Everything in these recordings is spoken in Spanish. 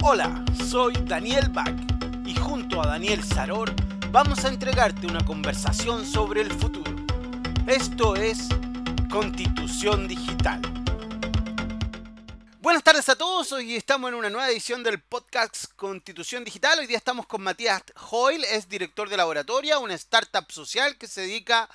Hola, soy Daniel Bach y junto a Daniel Saror vamos a entregarte una conversación sobre el futuro. Esto es Constitución Digital. Buenas tardes a todos, hoy estamos en una nueva edición del podcast Constitución Digital. Hoy día estamos con Matías Hoyle, es director de Laboratoria, una startup social que se dedica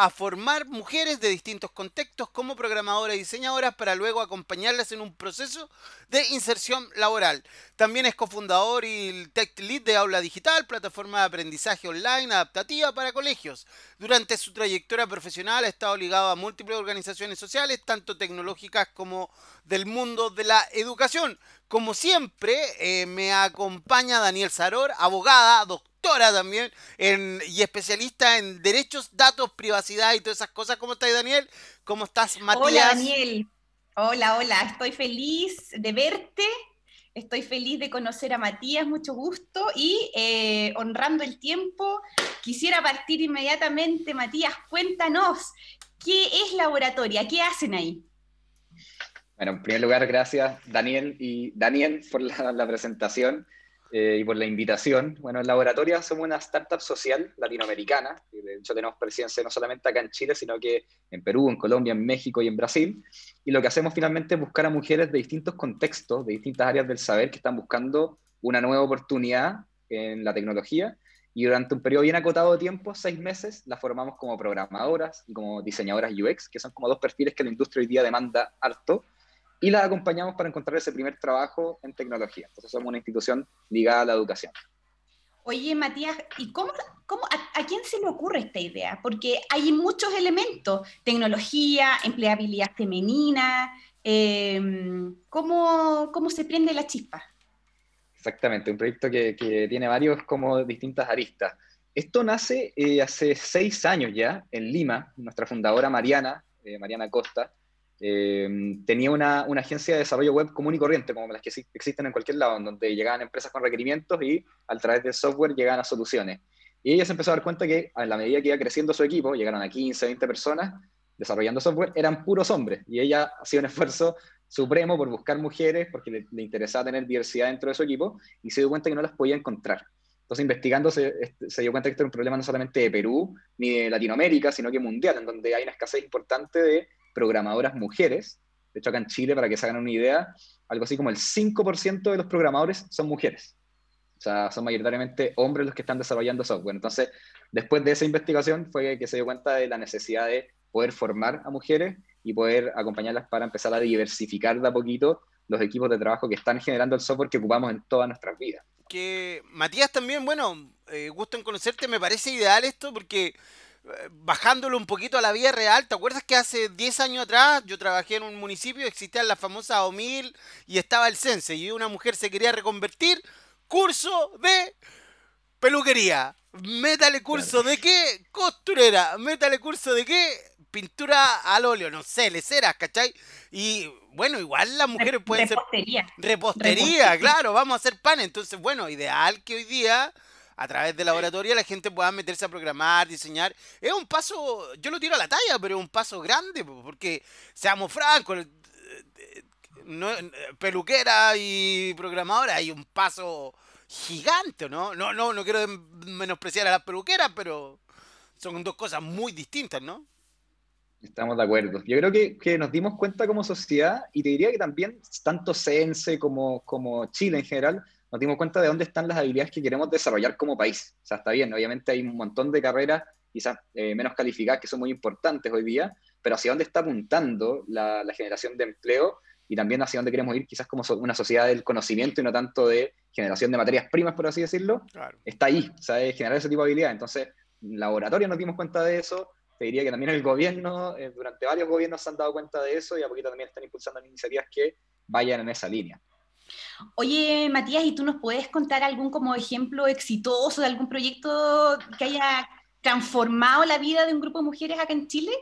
a formar mujeres de distintos contextos como programadoras y diseñadoras para luego acompañarlas en un proceso de inserción laboral. También es cofundador y tech lead de Aula Digital, plataforma de aprendizaje online adaptativa para colegios. Durante su trayectoria profesional ha estado ligado a múltiples organizaciones sociales, tanto tecnológicas como del mundo de la educación. Como siempre, eh, me acompaña Daniel Saror, abogada, doctora también y especialista en derechos, datos, privacidad y todas esas cosas. ¿Cómo estás, Daniel? ¿Cómo estás, Matías? Hola, Daniel. Hola, hola. Estoy feliz de verte. Estoy feliz de conocer a Matías, mucho gusto. Y eh, honrando el tiempo, quisiera partir inmediatamente. Matías, cuéntanos, ¿qué es Laboratoria? ¿Qué hacen ahí? Bueno, en primer lugar, gracias Daniel y Daniel por la presentación. Eh, y por la invitación. Bueno, en Laboratoria somos una startup social latinoamericana, y de hecho tenemos presencia no solamente acá en Chile, sino que en Perú, en Colombia, en México y en Brasil. Y lo que hacemos finalmente es buscar a mujeres de distintos contextos, de distintas áreas del saber, que están buscando una nueva oportunidad en la tecnología. Y durante un periodo bien acotado de tiempo, seis meses, las formamos como programadoras y como diseñadoras UX, que son como dos perfiles que la industria hoy día demanda harto y la acompañamos para encontrar ese primer trabajo en tecnología. Entonces somos una institución ligada a la educación. Oye, Matías, ¿y cómo, cómo a, quién se le ocurre esta idea? Porque hay muchos elementos, tecnología, empleabilidad femenina, em, ¿cómo, ¿cómo, se prende la chispa? Exactamente, un proyecto que, que tiene varios como distintas aristas. Esto nace eh, hace seis años ya en Lima, nuestra fundadora Mariana, eh, Mariana Costa, eh, tenía una, una, agencia de desarrollo web común y corriente, como las que existen en cualquier lado, en donde llegaban empresas con requerimientos y a través del software llegaban a soluciones. Y ella se empezó a dar cuenta que a la medida que iba creciendo su equipo, llegaron a 15, 20 personas desarrollando software, eran puros hombres. Y ella hacía un esfuerzo supremo por buscar mujeres, porque le, le interesaba tener diversidad dentro de su equipo, y se dio cuenta que no las podía encontrar. Entonces, investigando, se, este, se, dio cuenta que esto era un problema no solamente de Perú ni de Latinoamérica, sino que mundial, en donde hay una escasez importante de programadoras mujeres. De hecho, acá en Chile, para que se hagan una idea, algo así como el 5% de los programadores son mujeres. O sea, son mayoritariamente hombres los que están desarrollando software. Entonces, después de esa investigación fue que se dio cuenta de la necesidad de poder formar a mujeres y poder acompañarlas para empezar a diversificar de a poquito los equipos de trabajo que están generando el software que ocupamos en todas nuestras vidas. Que Matías también, bueno, eh, gusto en conocerte, me parece ideal esto porque bajándolo un poquito a la vida real, ¿te acuerdas que hace 10 años atrás yo trabajé en un municipio, existían las famosas OMIL y estaba el CENSE y una mujer se quería reconvertir? Curso de peluquería. Métale curso de qué? Costurera. Métale curso de qué? Pintura al óleo, no sé, leceras, ¿cachai? Y bueno, igual las mujeres pueden Repostería. ser... Repostería. Repostería, claro, vamos a hacer pan. Entonces, bueno, ideal que hoy día a través de laboratorio la gente pueda meterse a programar, diseñar. Es un paso, yo lo tiro a la talla, pero es un paso grande, porque seamos francos, no, peluquera y programadora hay un paso gigante, ¿no? No, no, no quiero menospreciar a las peluqueras, pero son dos cosas muy distintas, ¿no? Estamos de acuerdo. Yo creo que, que, nos dimos cuenta como sociedad, y te diría que también tanto CENSE como, como Chile en general, nos dimos cuenta de dónde están las habilidades que queremos desarrollar como país. O sea, está bien, obviamente hay un montón de carreras quizás eh, menos calificadas que son muy importantes hoy día, pero hacia dónde está apuntando la, generación de empleo y también hacia dónde queremos ir, quizás como una sociedad del conocimiento y no tanto de generación de materias primas, por así decirlo, está ahí, o sea, es generar ese tipo de habilidades. Entonces, en laboratorio nos dimos cuenta de eso, te diría que también el gobierno, eh, durante varios gobiernos se han dado cuenta de eso y a poquito también están impulsando iniciativas que vayan en esa línea. Oye, Matías, ¿y tú nos puedes contar algún como ejemplo exitoso de algún proyecto que haya transformado la vida de un grupo de mujeres acá en Chile?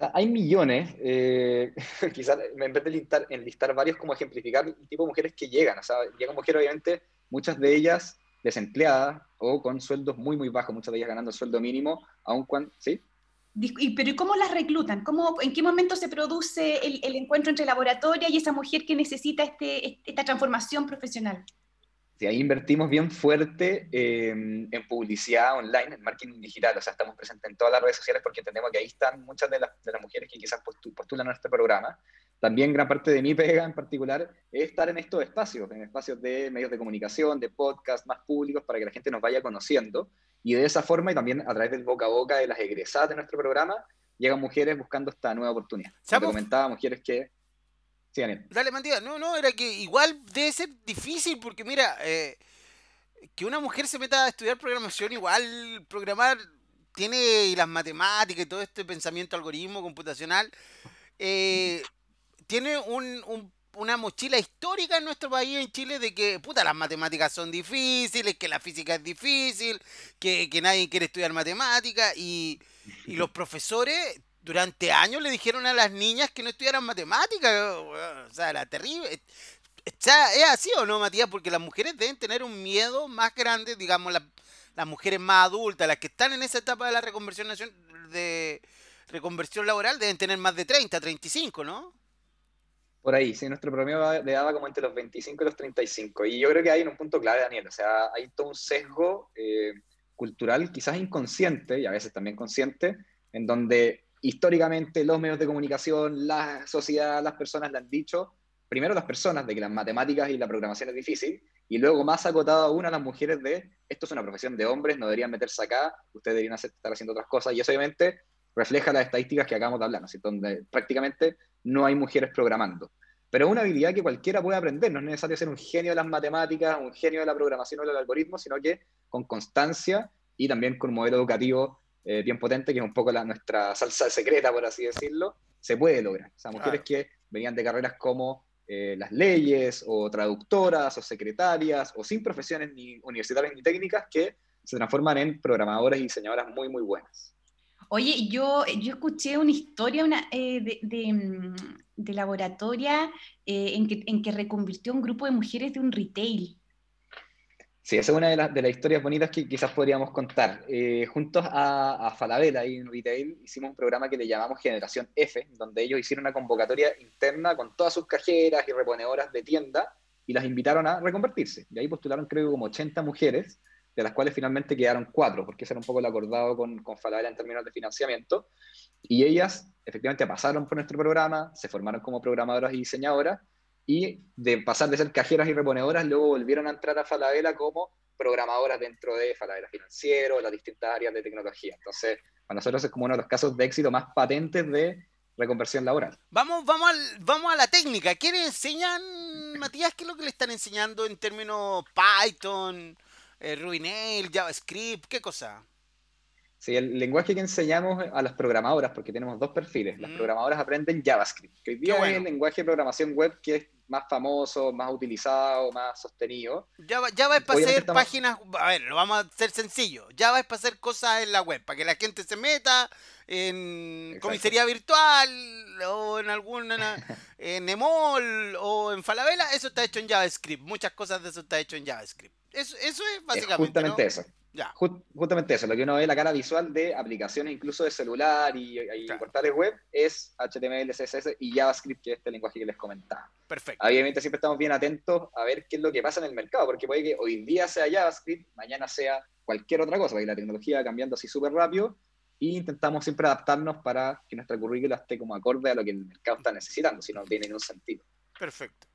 hay millones, eh, quizás en vez de listar, enlistar varios como ejemplificar el tipo de mujeres que llegan, o sea, llegan mujeres obviamente, muchas de ellas desempleadas o con sueldos muy, muy bajos, muchas de ellas ganando sueldo mínimo, aun cuando, ¿sí? Pero ¿cómo las reclutan? ¿Cómo, ¿En qué momento se produce el, el encuentro entre laboratoria y esa mujer que necesita este, esta transformación profesional? Sí, ahí invertimos bien fuerte en publicidad online, en marketing digital, o sea, estamos presentes en todas las redes sociales porque entendemos que ahí están muchas de las, de las mujeres que quizás postulan a nuestro programa. También gran parte de mi pega en particular es estar en estos espacios, en espacios de medios de comunicación, de podcast más públicos, para que la gente nos vaya conociendo. Y de esa forma, y también a través del boca a boca de las egresadas de nuestro programa, llegan mujeres buscando esta nueva oportunidad. Como comentaba, mujeres que... Sí, Daniel. Dale, Matías. No, no, era que igual debe ser difícil porque mira, eh, que una mujer se meta a estudiar programación, igual programar tiene las matemáticas y todo este pensamiento algoritmo computacional. Eh, tiene un, una mochila histórica en nuestro país, en Chile, de que, puta, las matemáticas son difíciles, que la física es difícil, que, nadie quiere estudiar matemáticas, y, los profesores durante años le dijeron a las niñas que no estudiaran matemáticas, o sea, era terrible. ¿Es así o no, Matías? Porque las mujeres deben tener un miedo más grande, digamos, las, las mujeres más adultas, las que están en esa etapa de la reconversión de reconversión laboral, deben tener más de 30, 35, ¿no? Por ahí, sí, nuestro promedio le daba como entre los 25 y los 35. Y yo creo que hay un punto clave, Daniel. O sea, hay todo un sesgo eh, cultural, quizás inconsciente y a veces también consciente, en donde históricamente los medios de comunicación, la sociedad, las personas le han dicho, primero las personas, de que las matemáticas y la programación es difícil, y luego más acotado aún a las mujeres de, esto es una profesión de hombres, no deberían meterse acá, ustedes deberían estar haciendo otras cosas, y eso obviamente refleja las estadísticas que acabamos de hablar, ¿no? donde prácticamente no hay mujeres programando. Pero es una habilidad que cualquiera puede aprender, no es necesario ser un genio de las matemáticas, un genio de la programación o del algoritmo, sino que con constancia y también con un modelo educativo eh, bien potente, que es un poco la, nuestra salsa secreta, por así decirlo, se puede lograr. O sea, mujeres que venían de carreras como eh, las leyes, o traductoras, o secretarias, o sin profesiones ni universitarias ni técnicas, que se transforman en programadoras y diseñadoras muy, muy buenas. Oye, yo, yo escuché una historia eh, de, mm, de, laboratoria eh, en, que, en que reconvirtió un grupo de mujeres de un retail. Sí, esa es una de, las, de las historias bonitas que quizás podríamos contar. Eh, juntos a, a y en Retail hicimos un programa que le llamamos Generación F, donde ellos hicieron una convocatoria interna con todas sus cajeras y reponedoras de tienda y las invitaron a reconvertirse. Y ahí postularon creo como 80 mujeres de las cuales finalmente quedaron cuatro, porque ese era un poco el acordado con, con Falabella en términos de financiamiento. Y ellas efectivamente pasaron por nuestro programa, se formaron como programadoras y diseñadoras, y de pasar de ser cajeras y reponedoras, luego volvieron a entrar a Falabella como programadoras dentro de Falabella Financiero, las distintas áreas de tecnología. Entonces, para nosotros es como uno de los casos de éxito más patentes de reconversión laboral. Vamos, vamos, vamos a la técnica. ¿Qué le enseñan, Matías? ¿Qué es lo que le están enseñando en términos Python? Eh, Ruinel, JavaScript, ¿qué cosa? Sí, el lenguaje que enseñamos a las programadoras, porque tenemos dos perfiles. Las mm. programadoras aprenden JavaScript, que hoy día es el lenguaje de programación web que es más famoso, más utilizado, más sostenido. Java, Java es para hacer páginas, a ver, lo vamos a hacer sencillo. Java es para hacer cosas en la web, para que la gente se meta en comisaría virtual o en alguna en Emol o en Falabella, eso está hecho en JavaScript. Muchas cosas de eso está hecho en JavaScript. Eso, eso es básicamente. justamente eso. justamente eso, lo que uno ve la cara visual de aplicaciones incluso de celular y, portales web es HTML, CSS y JavaScript, que es este lenguaje que les comentaba. Perfecto. Obviamente siempre estamos bien atentos a ver qué es lo que pasa en el mercado, porque puede que hoy día sea JavaScript, mañana sea cualquier otra cosa, porque la tecnología va cambiando así súper rápido y intentamos siempre adaptarnos para que nuestra currícula esté como acorde a lo que el mercado está necesitando, si no tiene ningún sentido. Perfecto.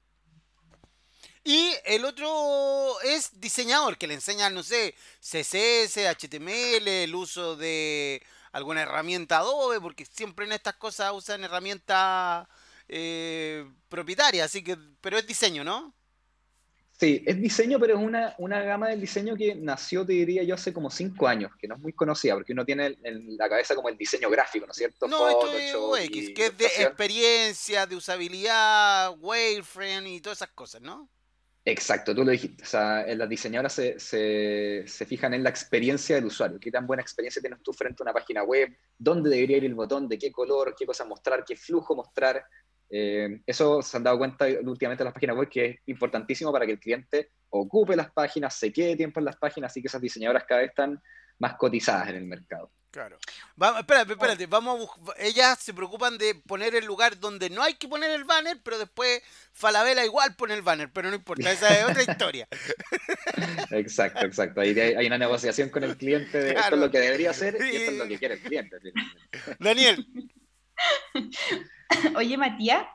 Y el otro es diseñador, que le enseña, no sé, CSS, HTML, el uso de alguna herramienta Adobe, porque siempre en estas cosas usan herramientas eh, propietarias, así que, pero es diseño, ¿no? Sí, es diseño, pero es una, una gama del diseño que nació, te diría yo, hace como cinco años, que no es muy conocida, porque uno tiene en la cabeza como el diseño gráfico, ¿no es cierto? No, esto es UX, que es de experiencia, de usabilidad, wireframe y todas esas cosas, ¿no? Exacto, tú lo dijiste. O sea, las diseñadoras se, se, fijan en la experiencia del usuario. ¿Qué tan buena experiencia tienes tú frente a una página web? ¿Dónde debería ir el botón? ¿De qué color? ¿Qué cosa mostrar? ¿Qué flujo mostrar? Eh, eso se han dado cuenta últimamente en las páginas web que es importantísimo para que el cliente ocupe las páginas, se quede tiempo en las páginas, y que esas diseñadoras cada vez están más cotizadas en el mercado. Claro. Vamos, espérate, espérate, vamos ellas se preocupan de poner el lugar donde no hay que poner el banner, pero después Falabella igual pone el banner, pero no importa, esa es otra historia. Exacto, exacto. Ahí hay una negociación con el cliente de esto es lo que debería hacer y esto es lo que quiere el cliente. Daniel. Oye, Matías,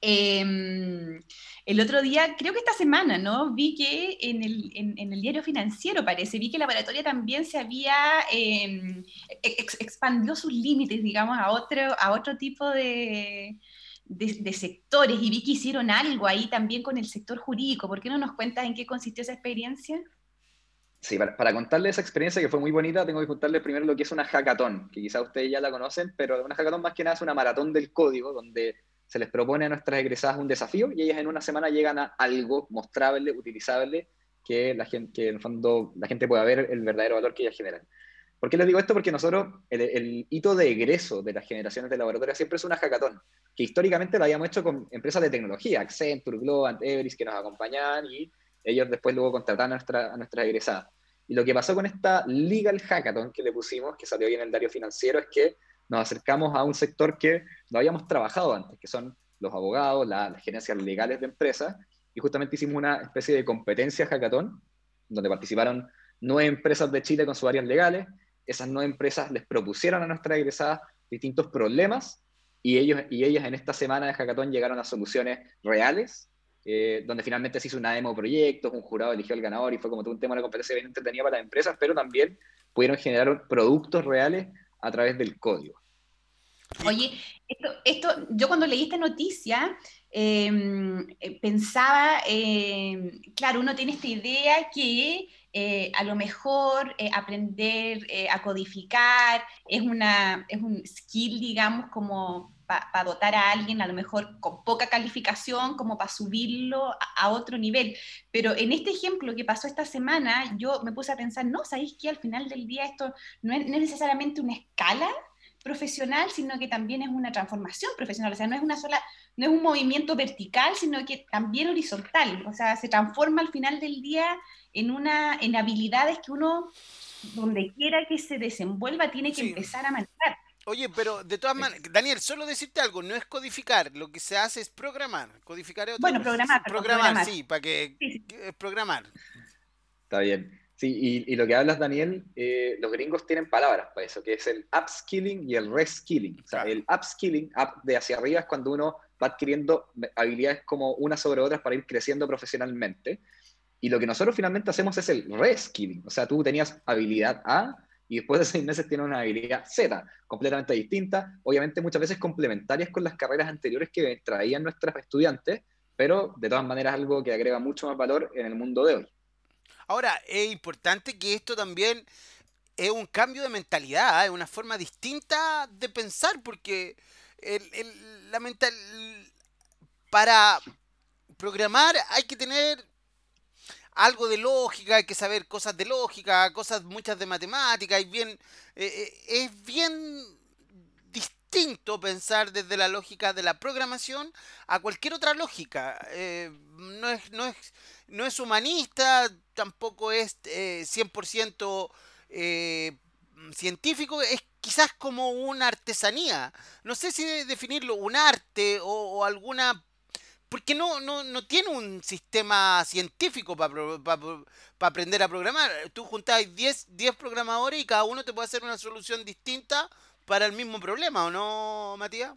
eh, el otro día, creo que esta semana, ¿no? Vi que en el, en, el diario financiero, parece, vi que la laboratoria también se había, em, expandió sus límites, digamos, a otro, a otro tipo de, de, sectores y vi que hicieron algo ahí también con el sector jurídico. ¿Por qué no nos cuentas en qué consistió esa experiencia? Sí, para, para contarle esa experiencia que fue muy bonita, tengo que contarle primero lo que es una hackathon, que quizá ustedes ya la conocen, pero una hackathon más que nada es una maratón del código, donde se les propone a nuestras egresadas un desafío y ellas en una semana llegan a algo mostrable, utilizable, que, la gente, que en el fondo la gente pueda ver el verdadero valor que ellas generan. ¿Por qué les digo esto? Porque nosotros, el, hito de egreso de las generaciones de laboratorio siempre es una hackathon, que históricamente lo habíamos hecho con empresas de tecnología, Accenture, Globant, Everis, que nos acompañaban y ellos después luego contrataban a, a nuestras egresadas. Y lo que pasó con esta Legal Hackathon que le pusimos, que salió hoy en el diario financiero, es que nos acercamos a un sector que no habíamos trabajado antes, que son los abogados, las gerencias legales de empresas, y justamente hicimos una especie de competencia hackathon, donde participaron nueve empresas de Chile con sus áreas legales. Esas nueve empresas les propusieron a nuestras egresadas distintos problemas y, ellos, y ellas en esta semana de hackathon llegaron a soluciones reales, eh, donde finalmente se hizo una demo de proyectos, un jurado eligió al ganador y fue como todo un tema de competencia bien entretenida para las empresas, pero también pudieron generar productos reales a través del código. Oye, esto, esto, yo cuando leí esta noticia em, eh, pensaba, em, claro, uno tiene esta idea que eh, a lo mejor eh, aprender a codificar es, una, es un skill, digamos, como para dotar a alguien a lo mejor con poca calificación, como para subirlo a, otro nivel. Pero en este ejemplo que pasó esta semana, yo me puse a pensar, no, ¿sabéis que al final del día esto no es necesariamente una escala? profesional, sino que también es una transformación profesional. O sea, no es una sola, no es un movimiento vertical, sino que también horizontal. O sea, se transforma al final del día en una, en habilidades que uno, donde quiera que se desenvuelva, tiene que empezar a manejar. Oye, pero de todas maneras, Daniel, solo decirte algo, no es codificar, lo que se hace es programar. Codificar es otra Bueno, programar. Programar, sí, para que, programar. Está bien. Sí, y, lo que hablas, Daniel, eh, los gringos tienen palabras para eso, que es el upskilling y el reskilling. O sea, el upskilling, up de hacia arriba, es cuando uno va adquiriendo habilidades como unas sobre otras para ir creciendo profesionalmente. Y lo que nosotros finalmente hacemos es el reskilling. O sea, tú tenías habilidad A y después de seis meses tienes una habilidad Z, completamente distinta, obviamente muchas veces complementarias con las carreras anteriores que traían nuestras estudiantes, pero de todas maneras algo que agrega mucho más valor en el mundo de hoy. Ahora, es importante que esto también es un cambio de mentalidad, ¿eh? es una forma distinta de pensar, porque la mental, para programar hay que tener algo de lógica, hay que saber cosas de lógica, cosas muchas de matemática, y bien, eh, eh, es bien distinto pensar desde la lógica de la programación a cualquier otra lógica. no, es, no, es, no es humanista, tampoco es 100% eh, eh, científico, es quizás como una artesanía. No sé si definirlo un arte o, alguna... Porque no, no, no, tiene un sistema científico para aprender a programar. Tú juntas 10, 10 programadores y cada uno te puede hacer una solución distinta para el mismo problema, ¿o no, Matías?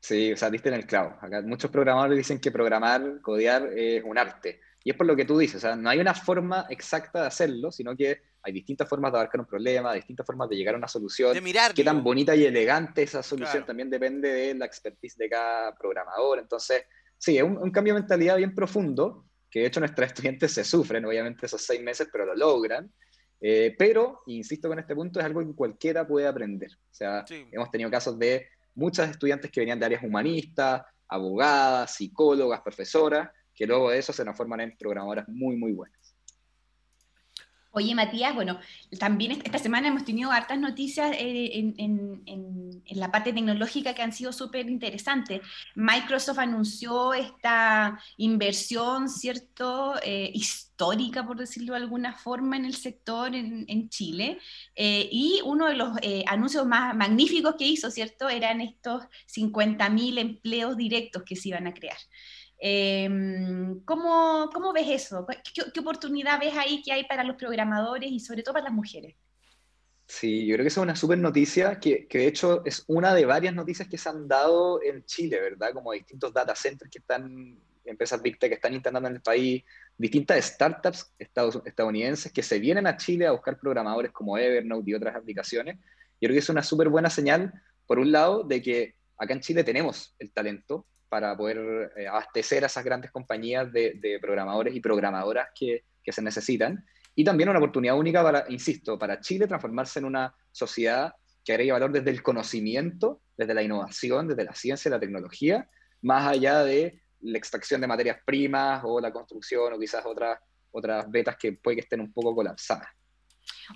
Sí, o sea, diste en el clavo. Acá muchos programadores dicen que programar, codear es un arte. Y es por lo que tú dices, o sea, no hay una forma exacta de hacerlo, sino que hay distintas formas de abarcar un problema, distintas formas de llegar a una solución. De mirar. Qué tan bonita y elegante esa solución también depende de la expertise de cada programador. Entonces, sí, es un, cambio de mentalidad bien profundo, que de hecho nuestros estudiantes se sufren, obviamente, esos seis meses, pero lo logran. Eh, pero, insisto con este punto, es algo que cualquiera puede aprender. O sea, hemos tenido casos de muchas estudiantes que venían de áreas humanistas, abogadas, psicólogas, profesoras, que luego de eso se transforman en programadoras muy, muy buenas. Oye, Matías, bueno, también esta semana hemos tenido hartas noticias eh, en, la parte tecnológica que han sido súper interesantes. Microsoft anunció esta inversión, ¿cierto?, eh, histórica, por decirlo de alguna forma, en el sector en, Chile. Eh, y uno de los anuncios más magníficos que hizo, ¿cierto?, eran estos 50.000 empleos directos que se iban a crear. Em, ¿cómo, ¿cómo, ves eso? ¿Qué, oportunidad ves ahí que hay para los programadores y sobre todo para las mujeres? Sí, yo creo que es una súper noticia, que, que, de hecho es una de varias noticias que se han dado en Chile, ¿verdad? Como distintos data centers que están, empresas Big Tech que están instalando en el país, distintas startups estadounidenses que se vienen a Chile a buscar programadores como Evernote y otras aplicaciones. Yo creo que es una súper buena señal, por un lado, de que acá en Chile tenemos el talento, para poder eh, abastecer a esas grandes compañías de, programadores y programadoras que, se necesitan. Y también una oportunidad única para, insisto, para Chile transformarse en una sociedad que agregue valor desde el conocimiento, desde la innovación, desde la ciencia y la tecnología, más allá de la extracción de materias primas o la construcción o quizás otras, otras betas que puede que estén un poco colapsadas.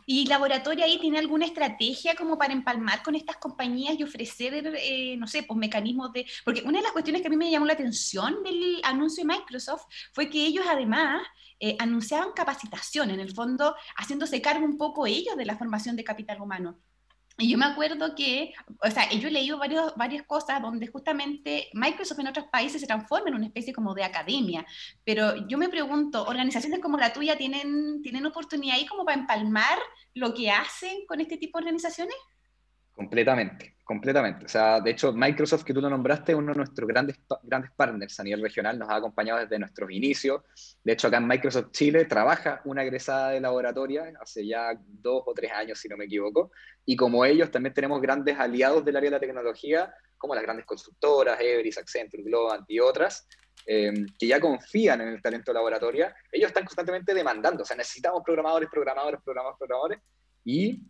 ¿Y Laboratorio ahí tiene alguna estrategia como para empalmar con estas compañías y ofrecer, eh, no sé, pues mecanismos de... Porque una de las cuestiones que a mí me llamó la atención del anuncio de Microsoft fue que ellos además eh, anunciaban capacitación, en el fondo haciéndose cargo un poco ellos de la formación de capital humano. Y yo me acuerdo que, o sea, yo he leído varios, varias cosas donde justamente Microsoft en otros países se transforma en una especie como de academia, pero yo me pregunto, ¿organizaciones como la tuya tienen, tienen oportunidad ahí como para empalmar lo que hacen con este tipo de organizaciones? Completamente, completamente. O sea, de hecho, Microsoft, que tú lo nombraste, es uno de nuestros grandes, grandes partners a nivel regional, nos ha acompañado desde nuestros inicios. De hecho, acá en Microsoft Chile trabaja una egresada de laboratoria hace ya dos o tres años, si no me equivoco. Y como ellos, también tenemos grandes aliados del área de la tecnología, como las grandes constructoras, Everis, Accenture, Globant y otras, em, que ya confían en el talento de laboratoria. Ellos están constantemente demandando, o sea, necesitamos programadores, programadores, programadores, programadores. Y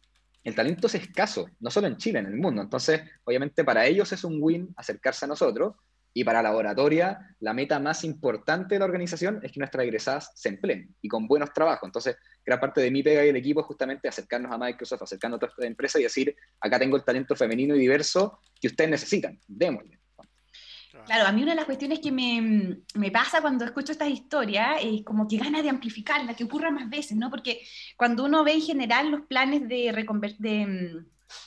el talento es escaso, no solo en Chile, en el mundo. Entonces, obviamente para ellos es un win acercarse a nosotros y para la laboratoria la meta más importante de la organización es que nuestras egresadas se empleen y con buenos trabajos. Entonces, gran parte de mi pega y el equipo es justamente acercarnos a Microsoft, acercarnos a otras empresas y decir, acá tengo el talento femenino y diverso que ustedes necesitan, démosle. Claro, a mí una de las cuestiones que me, me, pasa cuando escucho estas historias es como que gana de amplificarla, que ocurra más veces, ¿no? Porque cuando uno ve en general los planes de, de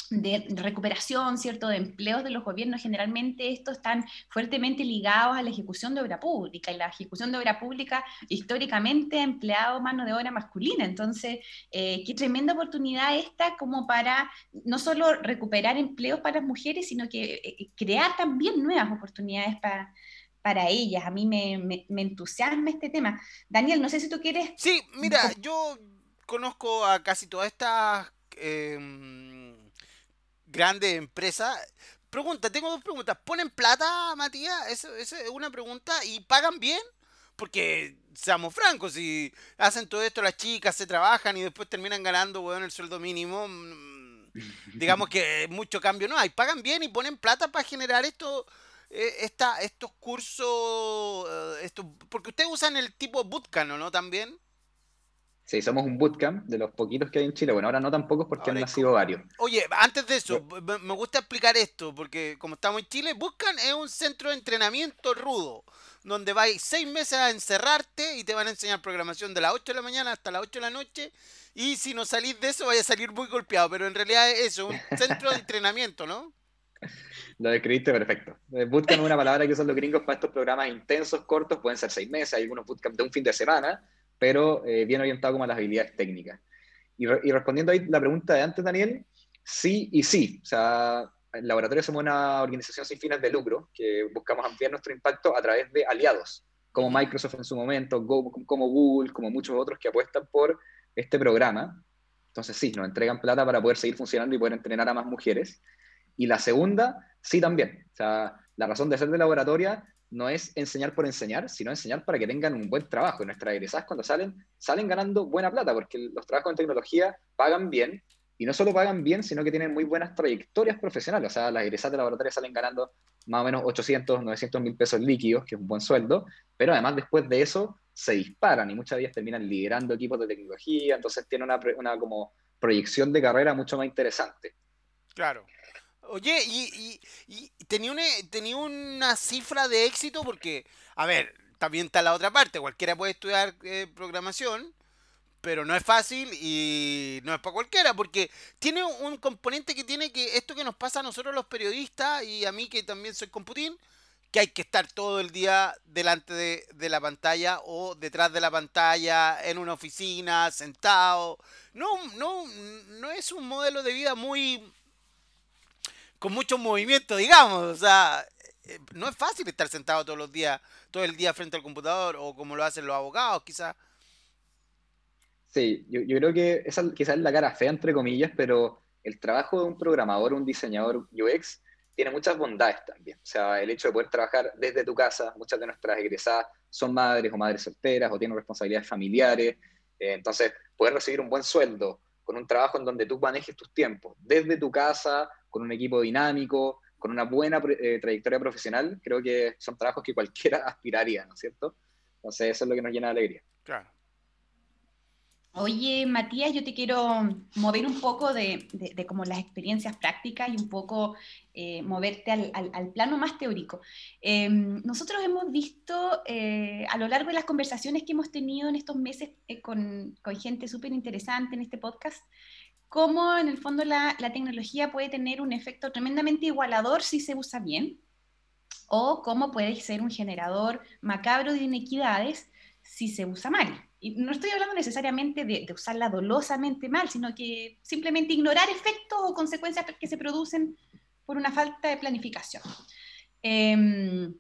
de recuperación, ¿cierto?, de empleos de los gobiernos, generalmente estos están fuertemente ligados a la ejecución de obra pública, y la ejecución de obra pública históricamente ha empleado mano de obra masculina. Entonces, eh, qué tremenda oportunidad esta como para no solo recuperar empleos para las mujeres, sino que eh, crear también nuevas oportunidades para, para ellas. A mí me, me, entusiasma este tema. Daniel, no sé si tú quieres... Sí, mira, yo conozco a casi todas estas... Em, grande empresa. Pregunta, tengo dos preguntas. ¿Ponen plata, Matías? Esa es una pregunta. ¿Y pagan bien? Porque, seamos francos, si hacen todo esto las chicas, se trabajan y después terminan ganando, bueno, el sueldo mínimo, mm, digamos que mucho cambio no hay. ¿Pagan bien y ponen plata para generar esto, eh, esta, estos cursos? Eh, esto, porque ustedes usan el tipo bootcamp, ¿no? También. Sí, somos un bootcamp de los poquitos que hay en Chile. Bueno, ahora no tan pocos porque han nacido varios. Oye, antes de eso, me gusta explicar esto, porque como estamos en Chile, Bootcamp es un centro de entrenamiento rudo, donde vais seis meses a encerrarte y te van a enseñar programación de las 8 de la mañana hasta las 8 de la noche. Y si no salís de eso, vais a salir muy golpeado. Pero en realidad es eso, un centro de entrenamiento, ¿no? Lo describiste perfecto. Eh, bootcamp es una palabra que usan los gringos para estos programas intensos, cortos, pueden ser seis meses, hay algunos bootcamp de un fin de semana pero eh, bien orientado como a las habilidades técnicas. Y, respondiendo ahí la pregunta de antes, Daniel, sí y sí. O sea, en Laboratorio somos una organización sin fines de lucro que buscamos ampliar nuestro impacto a través de aliados, como Microsoft en su momento, como Google, como muchos otros que apuestan por este programa. Entonces sí, nos entregan plata para poder seguir funcionando y poder entrenar a más mujeres. Y la segunda, sí también. O sea, la razón de ser de laboratorio no es enseñar por enseñar, sino enseñar para que tengan un buen trabajo. Y nuestras egresadas cuando salen, salen ganando buena plata, porque los trabajos en tecnología pagan bien, y no solo pagan bien, sino que tienen muy buenas trayectorias profesionales. O sea, las egresadas de laboratorio salen ganando más o menos 800, 900 mil pesos líquidos, que es un buen sueldo, pero además después de eso se disparan y muchas ellas terminan liderando equipos de tecnología, entonces tiene una, una como proyección de carrera mucho más interesante. Claro. Oye, y, tenía, una, tenía una cifra de éxito porque, a ver, también está la otra parte, cualquiera puede estudiar eh, programación, pero no es fácil y no es para cualquiera, porque tiene un componente que tiene que, esto que nos pasa a nosotros los periodistas y a mí que también soy computín, que hay que estar todo el día delante de, de, la pantalla o detrás de la pantalla, en una oficina, sentado. No, no, no es un modelo de vida muy con mucho movimiento, digamos. O sea, eh, no es fácil estar sentado todos los días, todo el día frente al computador o como lo hacen los abogados, quizás. Sí, yo, creo que esa quizás es la cara fea, entre comillas, pero el trabajo de un programador, un diseñador UX, tiene muchas bondades también. O sea, el hecho de poder trabajar desde tu casa, muchas de nuestras egresadas son madres o madres solteras o tienen responsabilidades familiares, eh, entonces poder recibir un buen sueldo con un trabajo en donde tú manejes tus tiempos desde tu casa, con un equipo dinámico, con una buena eh, trayectoria profesional, creo que son trabajos que cualquiera aspiraría, ¿no es cierto? Entonces eso es lo que nos llena de alegría. Claro. Oye, Matías, yo te quiero mover un poco de, como las experiencias prácticas y un poco eh, moverte al, plano más teórico. Em, nosotros hemos visto eh, a lo largo de las conversaciones que hemos tenido en estos meses con, con, gente súper interesante en este podcast, cómo en el fondo la, tecnología puede tener un efecto tremendamente igualador si se usa bien, o cómo puede ser un generador macabro de inequidades si se usa mal. Y no estoy hablando necesariamente de, usarla dolosamente mal, sino que simplemente ignorar efectos o consecuencias que se producen por una falta de planificación. Em,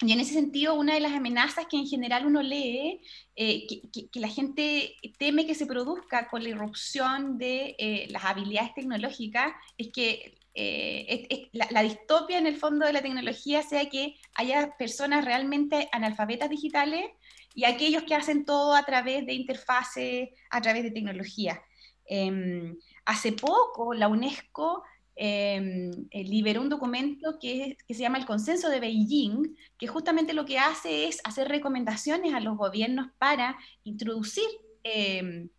y en ese sentido, una de las amenazas que en general uno lee, eh, que, la gente teme que se produzca con la irrupción de eh, las habilidades tecnológicas, es que eh, la, distopia en el fondo de la tecnología sea que haya personas realmente analfabetas digitales y aquellos que hacen todo a través de interfaces, a través de tecnología. Em, hace poco la UNESCO eh, liberó un documento que, se llama el Consenso de Beijing, que justamente lo que hace es hacer recomendaciones a los gobiernos para introducir em,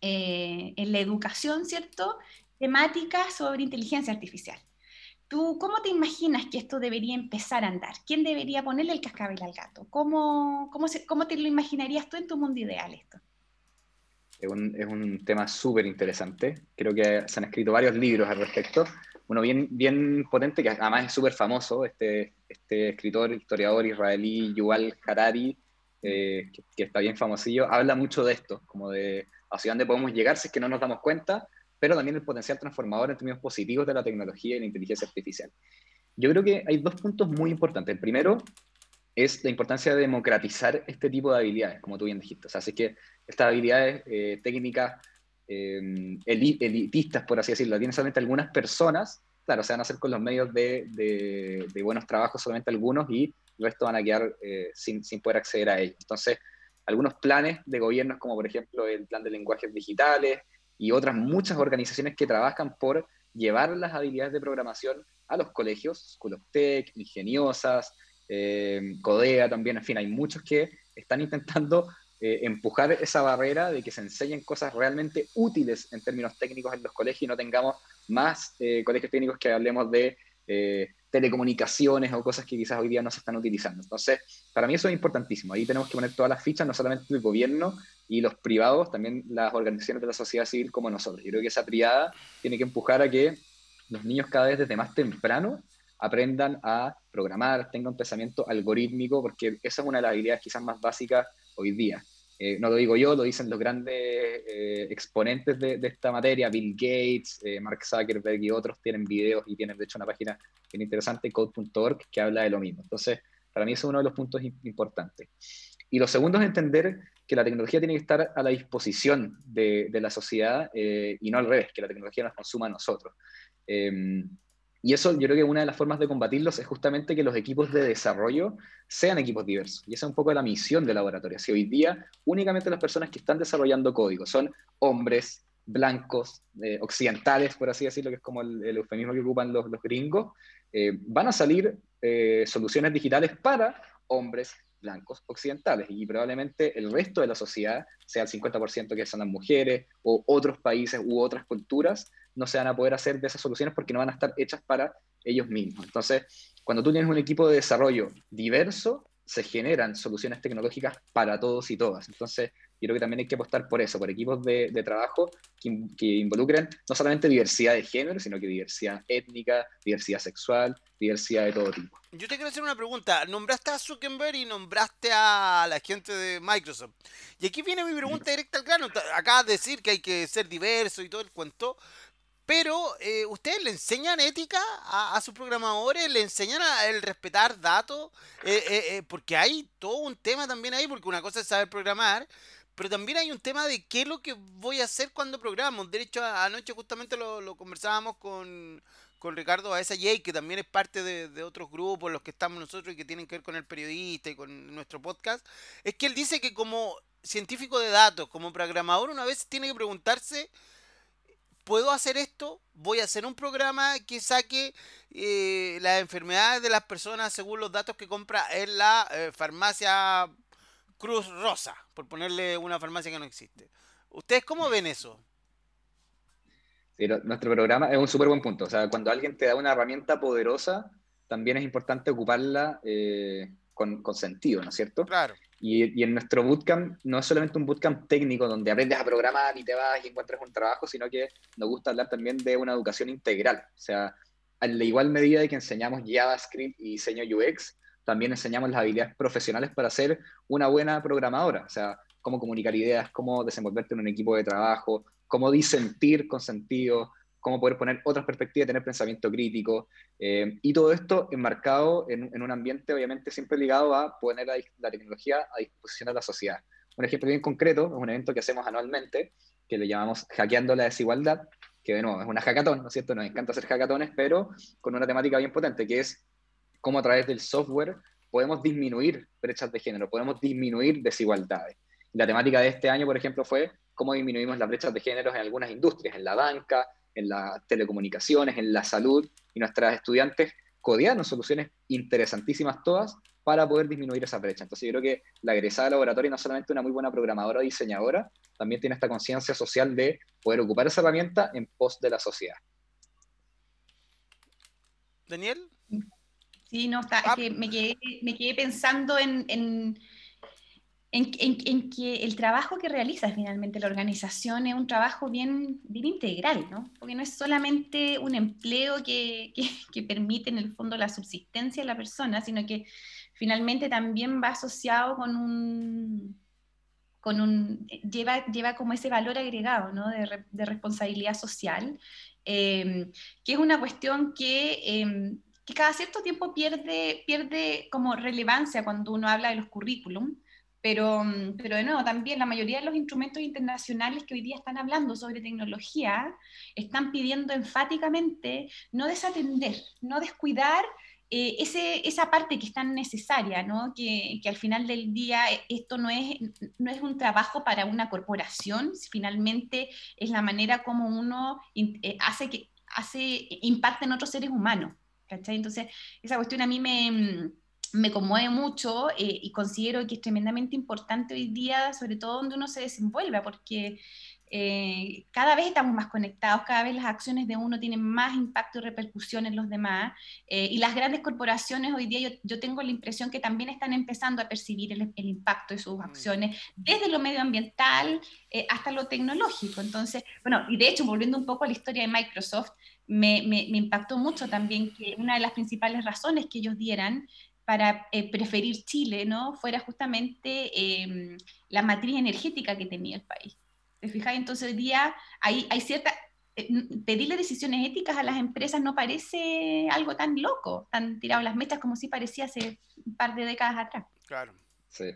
eh, en la educación, ¿cierto?, temáticas sobre inteligencia artificial. ¿Tú cómo te imaginas que esto debería empezar a andar? ¿Quién debería ponerle el cascabel al gato? ¿Cómo, cómo, cómo te lo imaginarías tú en tu mundo ideal esto? Es un, tema súper interesante. Creo que se han escrito varios libros al respecto. Uno bien, bien potente, que además es súper famoso, este, este escritor, historiador israelí Yuval Harari, eh, que, está bien famosillo, habla mucho de esto, como de hacia dónde podemos llegar si es que no nos damos cuenta, pero también el potencial transformador en términos positivos de la tecnología y la inteligencia artificial. Yo creo que hay dos puntos muy importantes. El primero es la importancia de democratizar este tipo de habilidades, como tú bien dijiste. O sea, así que estas habilidades eh, técnicas em, elitistas, por así decirlo, tienen solamente algunas personas, claro, se van a hacer con los medios de, de, buenos trabajos solamente algunos y el resto van a quedar eh, sin, sin, poder acceder a ellos. Entonces, algunos planes de gobiernos, como por ejemplo el plan de lenguajes digitales y otras muchas organizaciones que trabajan por llevar las habilidades de programación a los colegios, School of Tech, ingeniosas, eh, Codea también, en fin, hay muchos que están intentando eh, empujar esa barrera de que se enseñen cosas realmente útiles en términos técnicos en los colegios y no tengamos más eh, colegios técnicos que hablemos de telecomunicaciones o cosas que quizás hoy día no se están utilizando. Entonces, para mí eso es importantísimo. Ahí tenemos que poner todas las fichas, no solamente el gobierno y los privados, también las organizaciones de la sociedad civil como nosotros. Yo creo que esa triada tiene que empujar a que los niños cada vez desde más temprano aprendan a programar, tengan un pensamiento algorítmico, porque esa es una de las habilidades quizás más básicas hoy día. Eh, no lo digo yo, lo dicen los grandes eh, exponentes de, esta materia, Bill Gates, eh, Mark Zuckerberg y otros tienen videos y tienen de hecho una página bien interesante, code.org, que habla de lo mismo. Entonces, para mí es uno de los puntos importantes. Y lo segundo es entender que la tecnología tiene que estar a la disposición de, de la sociedad y no al revés, que la tecnología nos consuma a nosotros. Y eso yo creo que una de las formas de combatirlos es justamente que los equipos de desarrollo sean equipos diversos. Y esa es un poco la misión del laboratorio. Si hoy día únicamente las personas que están desarrollando código son hombres, blancos, eh, occidentales, por así decirlo, que es como el, eufemismo que ocupan los, los gringos, eh, van a salir eh, soluciones digitales para hombres, blancos occidentales y probablemente el resto de la sociedad, sea el 50% que son las mujeres o otros países u otras culturas, no se van a poder hacer de esas soluciones porque no van a estar hechas para ellos mismos. Entonces, cuando tú tienes un equipo de desarrollo diverso, se generan soluciones tecnológicas para todos y todas. Entonces, yo creo que también hay que apostar por eso, por equipos de, trabajo que, que, involucren no solamente diversidad de género, sino que diversidad étnica, diversidad sexual, diversidad de todo tipo. Yo te quiero hacer una pregunta. Nombraste a Zuckerberg y nombraste a la gente de Microsoft. Y aquí viene mi pregunta directa al grano. Acabas de decir que hay que ser diverso y todo el cuento. Pero, eh, ¿ustedes le enseñan ética a, sus programadores? ¿Le enseñan a el respetar datos? Eh, eh, porque hay todo un tema también ahí, porque una cosa es saber programar, pero también hay un tema de qué es lo que voy a hacer cuando programo. De hecho, anoche justamente lo, conversábamos con, con Ricardo Baeza Jay, que también es parte de, de, otros grupos, los que estamos nosotros y que tienen que ver con el periodista y con nuestro podcast. Es que él dice que como científico de datos, como programador, una vez tiene que preguntarse puedo hacer esto, voy a hacer un programa que saque eh, las enfermedades de las personas según los datos que compra en la eh, farmacia Cruz Rosa, por ponerle una farmacia que no existe. ¿Ustedes cómo ven eso? Sí, nuestro programa es un súper buen punto. O sea, cuando alguien te da una herramienta poderosa, también es importante ocuparla eh, con, con, sentido, ¿no es cierto? Claro. Y, en nuestro bootcamp no es solamente un bootcamp técnico donde aprendes a programar y te vas y encuentras un trabajo, sino que nos gusta hablar también de una educación integral. O sea, en la igual medida de que enseñamos JavaScript y diseño UX, también enseñamos las habilidades profesionales para ser una buena programadora. O sea, cómo comunicar ideas, cómo desenvolverte en un equipo de trabajo, cómo disentir con sentido, cómo poder poner otras perspectivas, tener pensamiento crítico, eh, y todo esto enmarcado en, un ambiente obviamente siempre ligado a poner la, tecnología a disposición de la sociedad. Un ejemplo bien concreto es un evento que hacemos anualmente, que le llamamos Hackeando la Desigualdad, que de nuevo es una hackathon, ¿no es cierto? Nos encanta hacer hackatones, pero con una temática bien potente, que es cómo a través del software podemos disminuir brechas de género, podemos disminuir desigualdades. La temática de este año, por ejemplo, fue cómo disminuimos las brechas de género en algunas industrias, en la banca, en las telecomunicaciones, en la salud, y nuestras estudiantes codearon soluciones interesantísimas todas para poder disminuir esa brecha. Entonces yo creo que la egresada laboratoria no solamente una muy buena programadora o diseñadora, también tiene esta conciencia social de poder ocupar esa herramienta en pos de la sociedad. Daniel. Sí, no, está, ah. que me, quedé, me quedé pensando en en, que el trabajo que realiza finalmente la organización es un trabajo bien, bien integral, ¿no? Porque no es solamente un empleo que, que, permite en el fondo la subsistencia de la persona, sino que finalmente también va asociado con un, con un lleva, lleva como ese valor agregado ¿no? de, de responsabilidad social, em, que es una cuestión que, em, que cada cierto tiempo pierde, pierde como relevancia cuando uno habla de los currículum, pero, mm, pero de nuevo, también la mayoría de los instrumentos internacionales que hoy día están hablando sobre tecnología están pidiendo enfáticamente no desatender, no descuidar eh, ese, esa parte que es tan necesaria, ¿no? que, que, al final del día eh, esto no es, no es un trabajo para una corporación, finalmente es la manera como uno eh, hace que hace impacta en otros seres humanos. ¿cachai? Entonces, esa cuestión a mí me mm, me conmueve mucho eh, y considero que es tremendamente importante hoy día, sobre todo donde uno se desenvuelve, porque eh, cada vez estamos más conectados, cada vez las acciones de uno tienen más impacto y repercusión en los demás, eh, y las grandes corporaciones hoy día yo, tengo la impresión que también están empezando a percibir el, impacto de sus mm. acciones, desde lo medioambiental hasta lo tecnológico. Entonces, bueno, y de hecho, volviendo un poco a la historia de Microsoft, me, me, me impactó mucho también que una de las principales razones que ellos dieran para eh, preferir Chile, ¿no? Fuera justamente em, la matriz energética que tenía el país. ¿Te fijas? Entonces hoy día hay, hay cierta... Eh, pedirle decisiones éticas a las empresas no parece algo tan loco, tan tirado las mechas como sí parecía hace un par de décadas atrás. Claro. Sí.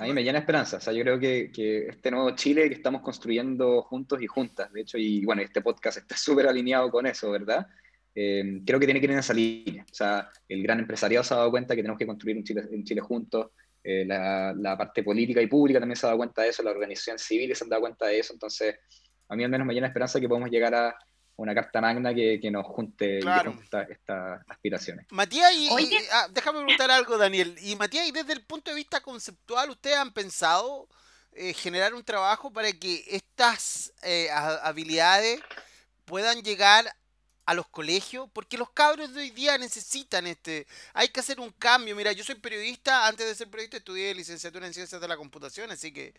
A mí me llena esperanza. O sea, yo creo que, que, este nuevo Chile que estamos construyendo juntos y juntas, de hecho, y bueno, este podcast está súper alineado con eso, ¿verdad? Eh, creo que tiene que ir en esa línea. O sea, el gran empresariado se ha dado cuenta que tenemos que construir un Chile, Chile juntos, eh, la, la, parte política y pública también se ha dado cuenta de eso, la organización civil se han dado cuenta de eso, entonces a mí al menos me llena esperanza que podemos llegar a, una carta magna que, nos junte, estas aspiraciones. Matías, y, ah, déjame preguntar algo, Daniel. Y Matías, y desde el punto de vista conceptual, ¿ustedes han pensado eh, generar un trabajo para que estas eh, habilidades puedan llegar a los colegios, porque los cabros de hoy día necesitan este, hay que hacer un cambio. Mira, yo soy periodista, antes de ser periodista estudié licenciatura en ciencias de la computación, así que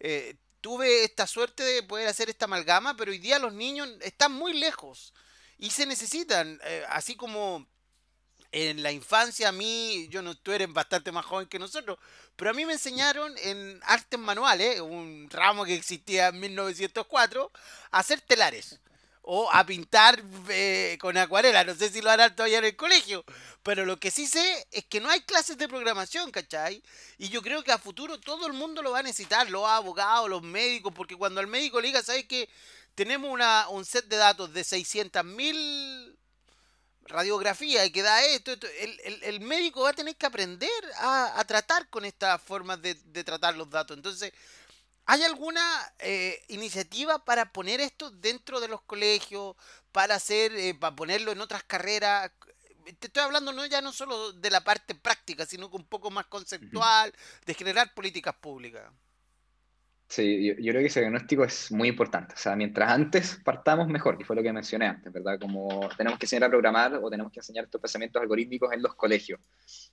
eh, tuve esta suerte de poder hacer esta amalgama, pero hoy día los niños están muy lejos y se necesitan, eh, así como en la infancia a mí, yo no, tú eres bastante más joven que nosotros, pero a mí me enseñaron en artes manuales, un ramo que existía en 1904, a hacer telares o a pintar eh, con acuarela. No sé si lo harán todavía en el colegio. Pero lo que sí sé es que no hay clases de programación, ¿cachai? Y yo creo que a futuro todo el mundo lo va a necesitar, los abogados, los médicos, porque cuando al médico le diga, ¿sabes qué? Tenemos una, un set de datos de 600.000 radiografías y que da esto, el, médico va a tener que aprender a, tratar con estas formas de, de tratar los datos. Entonces, ¿Hay alguna eh, iniciativa para poner esto dentro de los colegios, para hacer, eh, para ponerlo en otras carreras? Te estoy hablando no ya no solo de la parte práctica, sino que un poco más conceptual, de generar políticas públicas. Sí, yo, creo que ese diagnóstico es muy importante. O sea, mientras antes partamos mejor, que fue lo que mencioné antes, ¿verdad? Como tenemos que enseñar a programar o tenemos que enseñar estos pensamientos algorítmicos en los colegios.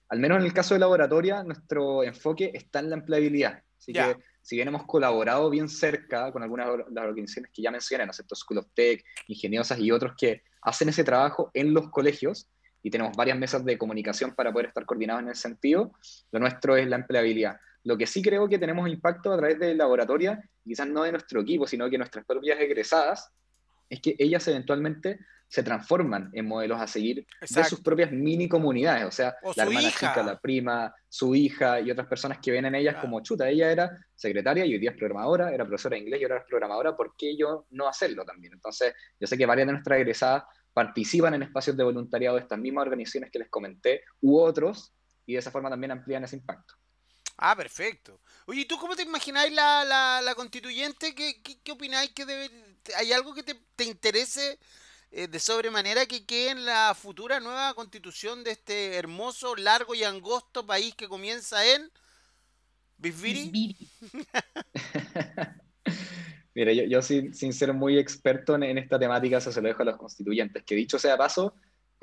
Al menos en el caso de laboratoria, nuestro enfoque está en la empleabilidad. Así que si bien hemos colaborado bien cerca con algunas de las organizaciones que ya mencioné, ¿no School of Tech, Ingeniosas y otros que hacen ese trabajo en los colegios, y tenemos varias mesas de comunicación para poder estar coordinados en ese sentido, lo nuestro es la empleabilidad. Lo que sí creo que tenemos impacto a través del laboratorio, quizás no de nuestro equipo, sino que nuestras propias egresadas, es que ellas eventualmente se transforman en modelos a seguir de sus propias mini comunidades, o sea, la hermana chica, la prima, su hija y otras personas que ven en ellas como chuta, ella era secretaria y hoy día es programadora, era profesora de inglés y ahora es programadora, ¿por qué yo no hacerlo también? Entonces, yo sé que varias de nuestras egresadas participan en espacios de voluntariado de estas mismas organizaciones que les comenté, u otros, y de esa forma también amplían ese impacto. Ah, perfecto. Oye, ¿y tú cómo te imagináis la, la, constituyente? ¿Qué, qué, opináis que debe, hay algo que te, te interese eh, de sobremanera que quede en la futura nueva constitución de este hermoso, largo y angosto país que comienza en Bisbiri. Mira, yo, yo sin, ser muy experto en, esta temática, eso se lo dejo a los constituyentes. Que dicho sea paso,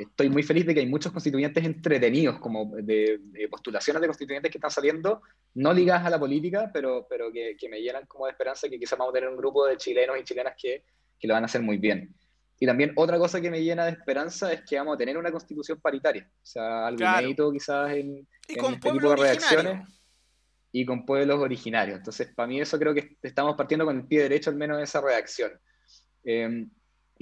estoy muy feliz de que hay muchos constituyentes entretenidos, como de, postulaciones de constituyentes que están saliendo, no ligadas a la política, pero, pero que, que, me llenan como de esperanza que quizás vamos a tener un grupo de chilenos y chilenas que, que lo van a hacer muy bien. Y también otra cosa que me llena de esperanza es que vamos a tener una constitución paritaria. O sea, algo inédito quizás en, este tipo de reacciones. Y con pueblos originarios. Entonces, para mí eso creo que estamos partiendo con el pie derecho al menos de esa reacción. Em,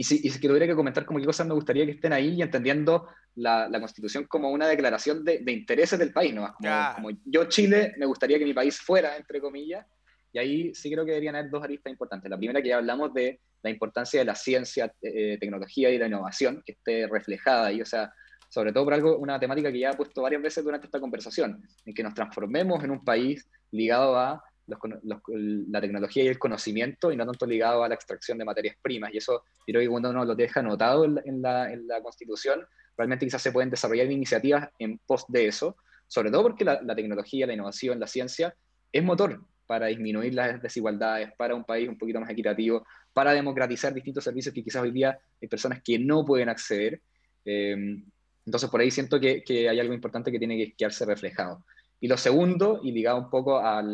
y, si, y si tuviera que comentar como qué cosas me gustaría que estén ahí y entendiendo la, la constitución como una declaración de, de intereses del país, ¿no? Como, como, yo Chile me gustaría que mi país fuera, entre comillas, y ahí sí creo que deberían haber dos aristas importantes. La primera que ya hablamos de la importancia de la ciencia, eh, tecnología y la innovación, que esté reflejada ahí, o sea, sobre todo por algo, una temática que ya he puesto varias veces durante esta conversación, en que nos transformemos en un país ligado a la tecnología y el conocimiento y no tanto ligado a la extracción de materias primas. Y eso creo que cuando uno lo deja anotado en la, en la, Constitución, realmente quizás se pueden desarrollar iniciativas en pos de eso, sobre todo porque la, tecnología, la innovación, la ciencia es motor para disminuir las desigualdades, para un país un poquito más equitativo, para democratizar distintos servicios que quizás hoy día hay personas que no pueden acceder. Em, entonces, por ahí siento que, hay algo importante que tiene que quedarse reflejado. Y lo segundo, y ligado un poco a,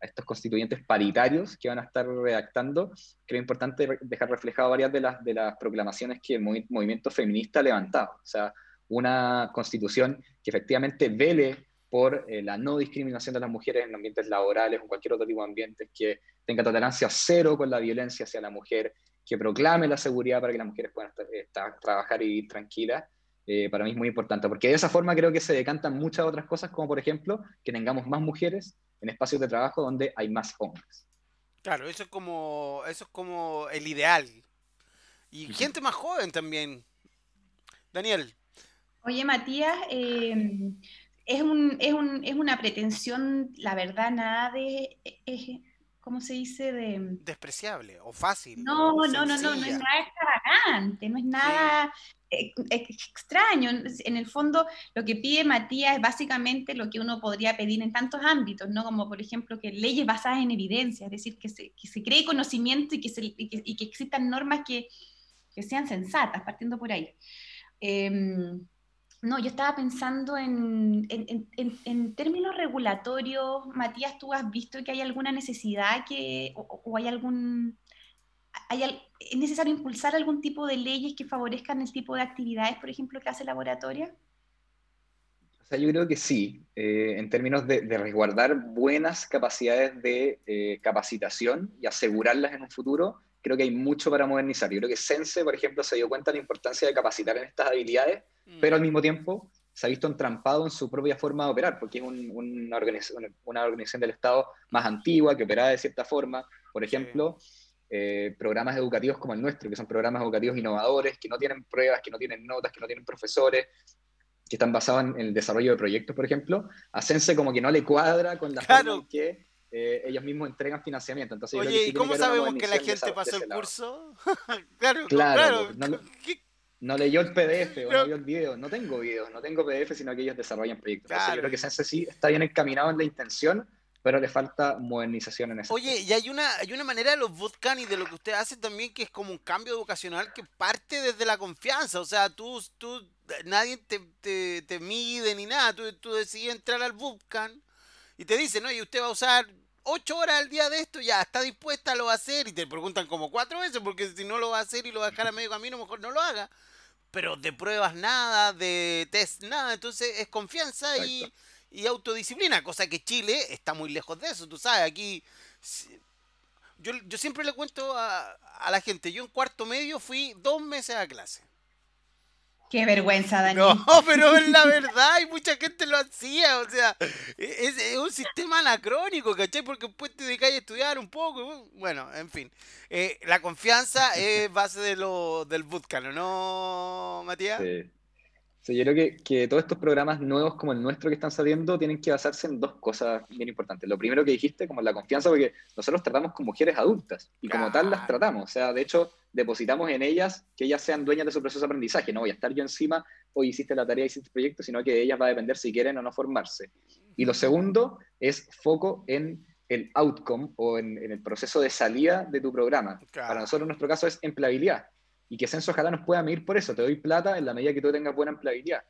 estos constituyentes paritarios que van a estar redactando, creo importante dejar reflejado varias de las, proclamaciones que el movimiento feminista ha levantado. O sea, una constitución que efectivamente vele por eh, la no discriminación de las mujeres en ambientes laborales o cualquier otro tipo de ambientes, que tenga tolerancia cero con la violencia hacia la mujer, que proclame la seguridad para que las mujeres puedan estar, trabajar y vivir tranquilas, eh, para mí es muy importante, porque de esa forma creo que se decantan muchas otras cosas, como por ejemplo que tengamos más mujeres en espacios de trabajo donde hay más hombres. Claro, eso es como, eso es como el ideal. Y gente más joven también. Daniel. Oye, Matías, eh, es, un, es, un, es una pretensión, la verdad, nada de... ¿cómo se dice? De... Despreciable o fácil. No, no, no, no, no es nada extravagante, no es nada extraño. En el fondo, lo que pide Matías es básicamente lo que uno podría pedir en tantos ámbitos, ¿no? Como por ejemplo que leyes basadas en evidencia, es decir, que se, que se cree conocimiento y que, y que, existan normas que, que, sean sensatas, partiendo por ahí. Em, no, yo estaba pensando en, en, en, términos regulatorios, Matías, ¿tú has visto que hay alguna necesidad que, o, hay algún... Hay, ¿Es necesario impulsar algún tipo de leyes que favorezcan el tipo de actividades, por ejemplo, que hace laboratoria? O sea, yo creo que sí, eh, en términos de, resguardar buenas capacidades de eh, capacitación y asegurarlas en un futuro, creo que hay mucho para modernizar. Yo creo que Sense, por ejemplo, se dio cuenta de la importancia de capacitar en estas habilidades pero al mismo tiempo se ha visto entrampado en su propia forma de operar, porque es una, organización, una, organización, del Estado más antigua, que operaba de cierta forma. Por ejemplo, eh, programas educativos como el nuestro, que son programas educativos innovadores, que no tienen pruebas, que no tienen notas, que no tienen profesores, que están basados en el desarrollo de proyectos, por ejemplo, a Sense como que no le cuadra con la forma en que eh, ellos mismos entregan financiamiento. Entonces, Oye, ¿y cómo sabemos que la gente pasó el curso? claro, claro. claro no leyó el PDF o no vio el video. No tengo videos, no tengo PDF, sino que ellos desarrollan proyectos. yo creo que Sense sí está bien encaminado en la intención, pero le falta modernización en eso. Oye, y hay una, hay una manera de los bootcamps y de lo que usted hace también que es como un cambio educacional que parte desde la confianza. O sea, tú, tú nadie te, te, mide ni nada. Tú, tú decides entrar al bootcamp y te dicen, y usted va a usar ocho horas al día de esto, ya está dispuesta, lo va a hacer. Y te preguntan como cuatro veces, porque si no lo va a hacer y lo va a dejar a medio camino, mejor no lo haga pero de pruebas nada, de test nada, entonces es confianza y, autodisciplina, cosa que Chile está muy lejos de eso, tú sabes, aquí yo, yo siempre le cuento a, a la gente, yo en cuarto medio fui dos meses a clase. Qué vergüenza, Daniel. No, pero es la verdad, y mucha gente lo hacía, o sea, es, un sistema anacrónico, ¿cachai? Porque después te dedicas a estudiar un poco, bueno, en fin. Eh, la confianza es base de lo, del bootcamp, ¿no, Matías? Sí yo creo que, que, todos estos programas nuevos como el nuestro que están saliendo tienen que basarse en dos cosas bien importantes. Lo primero que dijiste, como la confianza, porque nosotros tratamos con mujeres adultas y como tal las tratamos. O sea, de hecho, depositamos en ellas que ellas sean dueñas de su proceso de aprendizaje. No voy a estar yo encima, hoy hiciste la tarea, hiciste el proyecto, sino que de ellas va a depender si quieren o no formarse. Y lo segundo es foco en el outcome o en, el proceso de salida de tu programa. Para nosotros, en nuestro caso, es empleabilidad y que Censo ojalá nos pueda medir por eso. Te doy plata en la medida que tú tengas buena empleabilidad.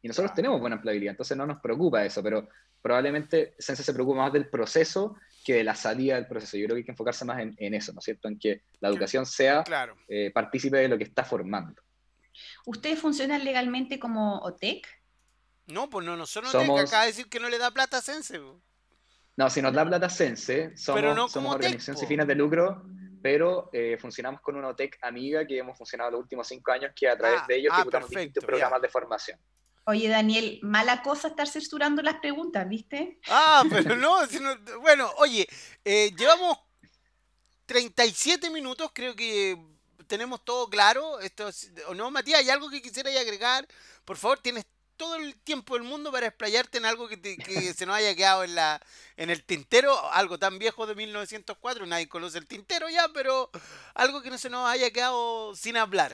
Y nosotros tenemos buena empleabilidad, entonces no nos preocupa eso, pero probablemente Censo se preocupa más del proceso que de la salida del proceso. Yo creo que hay que enfocarse más en, eso, ¿no es cierto? En que la educación sea eh, partícipe de lo que está formando. ¿Ustedes funcionan legalmente como OTEC? No, pues no, nosotros somos... acaba de decir que no le da plata a Sense. No, si nos da plata Sense, somos, somos organización sin fines de lucro pero eh, funcionamos con una OTEC amiga que hemos funcionado los últimos cinco años, que a través ah, de ellos ah, ejecutamos distintos programas de formación. Oye, Daniel, mala cosa estar censurando las preguntas, ¿viste? Ah, pero no, bueno, oye, eh, llevamos 37 minutos, creo que tenemos todo claro. Esto, ¿O no, Matías? ¿Hay algo que quisiera agregar? Por favor, tienes todo el tiempo del mundo para explayarte en algo que, se nos haya quedado en, la, en el tintero, algo tan viejo de 1904, nadie conoce el tintero ya, pero algo que no se nos haya quedado sin hablar.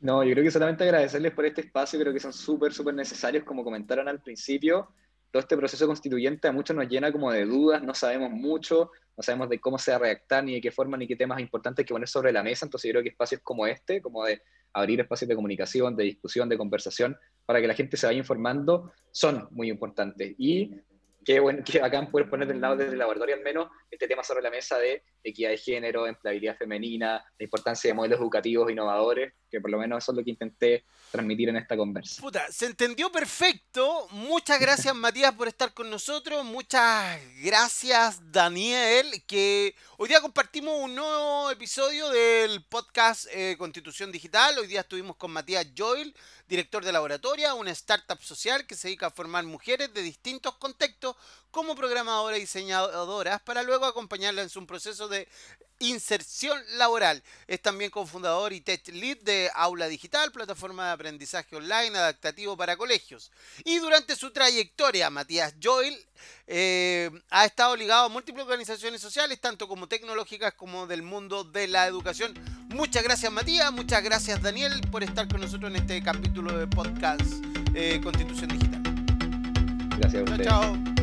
No, yo creo que solamente agradecerles por este espacio, creo que son súper, súper necesarios, como comentaron al principio, todo este proceso constituyente a muchos nos llena como de dudas, no sabemos mucho, no sabemos de cómo se va a redactar, ni de qué forma, ni qué temas importantes que poner sobre la mesa, entonces yo creo que espacios como este, como de abrir espacios de comunicación, de discusión, de conversación, para que la gente se vaya informando, son muy importantes. Y qué, bueno, qué bacán poder poner del lado del laboratorio al menos este tema sobre la mesa de equidad de género, empleabilidad femenina, la importancia de modelos educativos innovadores, que por lo menos eso es lo que intenté transmitir en esta conversa. Puta, se entendió perfecto. Muchas gracias Matías por estar con nosotros. Muchas gracias Daniel, que hoy día compartimos un nuevo episodio del podcast eh, Constitución Digital. Hoy día estuvimos con Matías Joel director de laboratoria, una startup social que se dedica a formar mujeres de distintos contextos como programadoras y diseñadoras para luego acompañarlas en su proceso de inserción laboral. Es también cofundador y tech lead de Aula Digital, plataforma de aprendizaje online adaptativo para colegios. Y durante su trayectoria, Matías Joel eh, ha estado ligado a múltiples organizaciones sociales, tanto como tecnológicas como del mundo de la educación. Muchas gracias Matías, muchas gracias Daniel por estar con nosotros en este capítulo de podcast eh, Constitución Digital. Gracias a Chao, chao.